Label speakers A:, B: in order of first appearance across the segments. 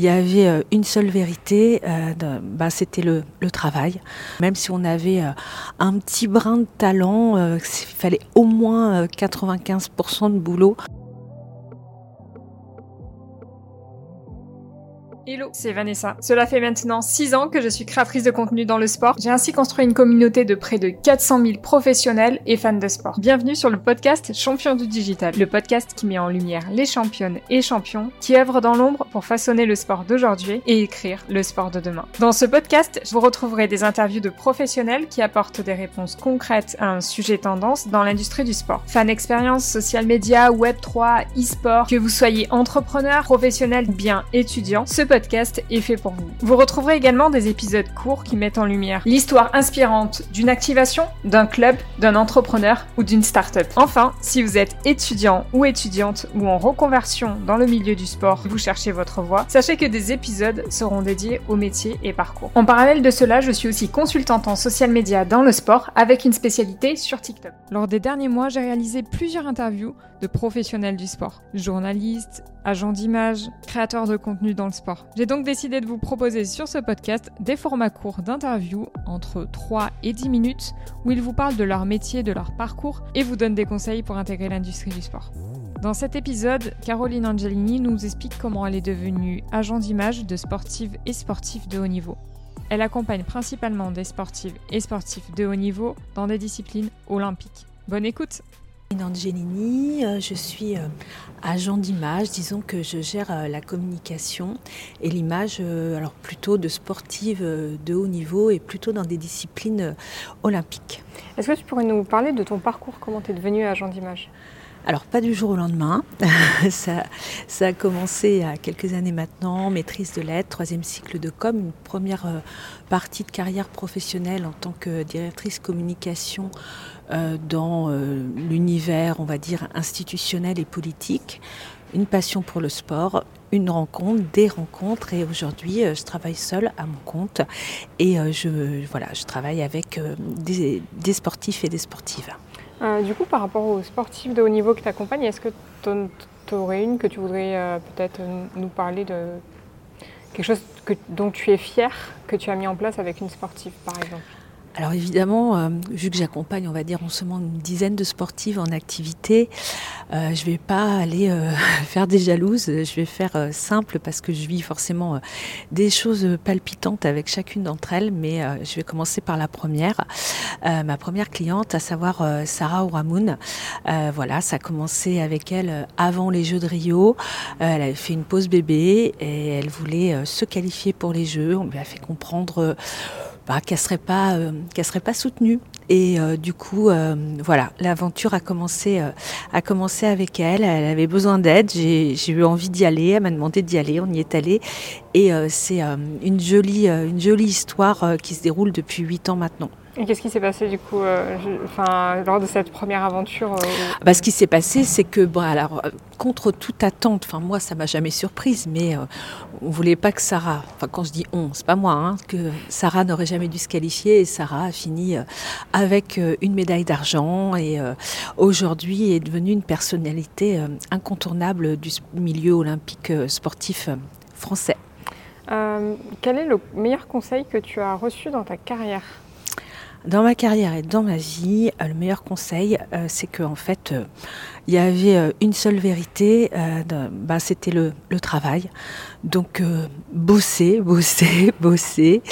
A: il y avait une seule vérité, bah, c'était le, le, travail. Même si on avait un petit brin de talent, il fallait au moins 95% de boulot.
B: Hello, c'est Vanessa. Cela fait maintenant 6 ans que je suis créatrice de contenu dans le sport. J'ai ainsi construit une communauté de près de 400 000 professionnels et fans de sport. Bienvenue sur le podcast Champion du Digital, le podcast qui met en lumière les championnes et champions qui œuvrent dans l'ombre pour façonner le sport d'aujourd'hui et écrire le sport de demain. Dans ce podcast, vous retrouverez des interviews de professionnels qui apportent des réponses concrètes à un sujet tendance dans l'industrie du sport. Fan expérience, social media, web 3, e-sport, que vous soyez entrepreneur, professionnel, bien étudiant, ce podcast est fait pour vous. Vous retrouverez également des épisodes courts qui mettent en lumière l'histoire inspirante d'une activation, d'un club, d'un entrepreneur ou d'une start-up. Enfin, si vous êtes étudiant ou étudiante ou en reconversion dans le milieu du sport, vous cherchez votre voie, sachez que des épisodes seront dédiés au métier et parcours. En parallèle de cela, je suis aussi consultante en social media dans le sport avec une spécialité sur TikTok. Lors des derniers mois, j'ai réalisé plusieurs interviews de professionnels du sport, journalistes, agents d'image, créateurs de contenu dans le sport. J'ai donc décidé de vous proposer sur ce podcast des formats courts d'interviews entre 3 et 10 minutes où ils vous parlent de leur métier, de leur parcours et vous donnent des conseils pour intégrer l'industrie du sport. Dans cet épisode, Caroline Angelini nous explique comment elle est devenue agent d'image de sportives et sportifs de haut niveau. Elle accompagne principalement des sportives et sportifs de haut niveau dans des disciplines olympiques. Bonne écoute
A: Angelini, euh, je suis euh, agent d'image, disons que je gère euh, la communication et l'image, alors plutôt de sportives de haut niveau et plutôt dans des disciplines olympiques.
B: Est-ce que tu pourrais nous parler de ton parcours, comment tu es devenu agent d'image?
A: Alors pas du jour au lendemain, ça, a commencé il quelques années maintenant, maîtrise de lettres, troisième cycle de com, une première partie de carrière professionnelle en tant que directrice communication euh, dans euh, l'univers, on va dire, institutionnel et politique, une passion pour le sport, une rencontre, des rencontres. Et aujourd'hui euh, je travaille seule à mon compte. Et je travaille avec des, sportifs et des sportives.
B: Du coup, par rapport aux sportifs de haut niveau que tu accompagnes, est-ce que tu aurais une que tu voudrais peut-être nous parler de quelque chose dont tu es fière que tu as mis en place avec une sportive par exemple?
A: Alors évidemment, euh, vu que j'accompagne, on va dire en ce moment une dizaine de sportives en activité, euh, je ne vais pas aller euh, faire des jalouses, je vais faire simple parce que je vis forcément des choses palpitantes avec chacune d'entre elles, mais je vais commencer par la première, ma première cliente, à savoir Sarah Ouramoun. voilà, ça a commencé avec elle avant les Jeux de Rio. elle avait fait une pause bébé et elle voulait se qualifier pour les Jeux. On lui a fait comprendre bah, qu'elle serait pas euh, serait pas soutenue. Et euh, du coup, euh, voilà, l'aventure a commencé, a commencé avec elle. Elle avait besoin d'aide. J'ai eu envie d'y aller. Elle m'a demandé d'y aller. On y est allé. Et c'est une jolie, une jolie histoire qui se déroule depuis huit ans maintenant.
B: Et qu'est-ce qui s'est passé du coup euh, enfin, lors de cette première aventure euh,
A: bah, Ce qui s'est passé, c'est que, bon, alors, euh, contre toute attente, enfin, moi, ça m'a jamais surprise, mais on ne voulait pas que Sarah, enfin, quand je dis on, c'est pas moi, hein, que Sarah n'aurait jamais dû se qualifier, et Sarah a fini avec une médaille d'argent, et aujourd'hui est devenue une personnalité incontournable du milieu olympique sportif français.
B: Quel est le meilleur conseil que tu as reçu dans ta carrière
A: dans ma carrière et dans ma vie, euh, le meilleur conseil, euh, c'est qu'en fait, euh, il y avait une seule vérité, bah, c'était le, travail. Donc, bosser, bosser, bosser,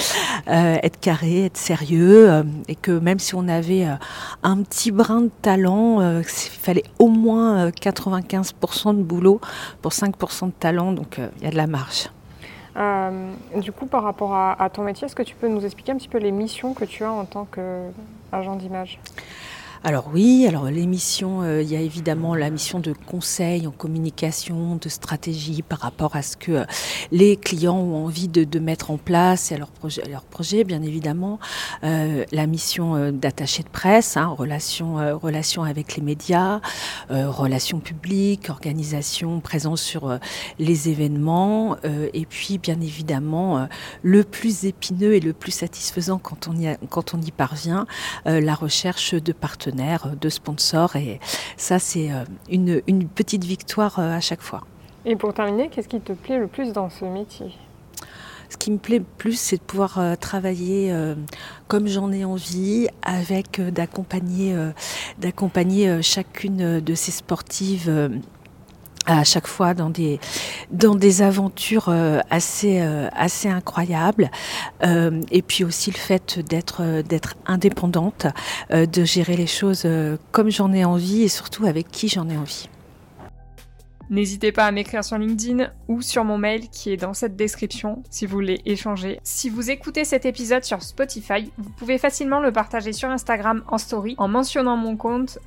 A: être carré, être sérieux, et que même si on avait un petit brin de talent, il fallait au moins 95% de boulot pour 5% de talent, donc il y a de la marge.
B: Euh, du coup, par rapport à, ton métier, est-ce que tu peux nous expliquer un petit peu les missions que tu as en tant qu'agent d'image?
A: Alors oui, alors l'émission, euh, il y a évidemment la mission de conseil en communication, de stratégie par rapport à ce que euh, les clients ont envie de, mettre en place et à leur projet, bien évidemment. Euh, la mission d'attaché de presse, hein, relation, relation avec les médias, relations publiques, organisation, présence sur les événements et puis bien évidemment le plus épineux et le plus satisfaisant quand on y, quand on y parvient, la recherche de partenaires de sponsors. Et ça, c'est euh, une, petite victoire euh, à chaque fois.
B: Et pour terminer, qu'est-ce qui te plaît le plus dans ce métier?
A: Ce qui me plaît le plus, c'est de pouvoir euh, travailler euh, comme j'en ai envie, avec euh, d'accompagner, d'accompagner chacune de ces sportives à chaque fois dans des dans des aventures assez assez incroyables et puis aussi le fait d'être d'être indépendante de gérer les choses comme j'en ai envie et surtout avec qui j'en ai envie.
B: N'hésitez pas à m'écrire sur LinkedIn ou sur mon mail qui est dans cette description si vous voulez échanger. Si vous écoutez cet épisode sur Spotify, vous pouvez facilement le partager sur Instagram en story en mentionnant mon compte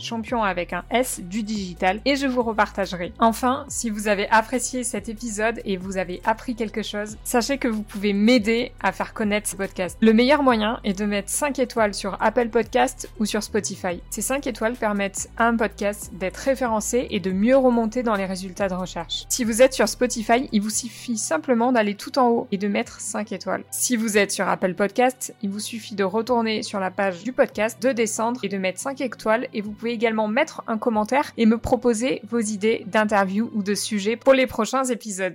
B: champion avec un S du digital et je vous repartagerai. Enfin, si vous avez apprécié cet épisode et vous avez appris quelque chose, sachez que vous pouvez m'aider à faire connaître ce podcast. Le meilleur moyen est de mettre 5 étoiles sur Apple Podcast ou sur Spotify. Ces 5 étoiles permettent à un podcast d'être référencé et de mieux remonter dans les résultats de recherche. Si vous êtes sur Spotify, il vous suffit simplement d'aller tout en haut et de mettre 5 étoiles. Si vous êtes sur Apple Podcast, il vous suffit de retourner sur la page du podcast, de descendre et de mettre 5 étoiles et vous pouvez également mettre un commentaire et me proposer vos idées d'interview ou de sujets pour les prochains épisodes.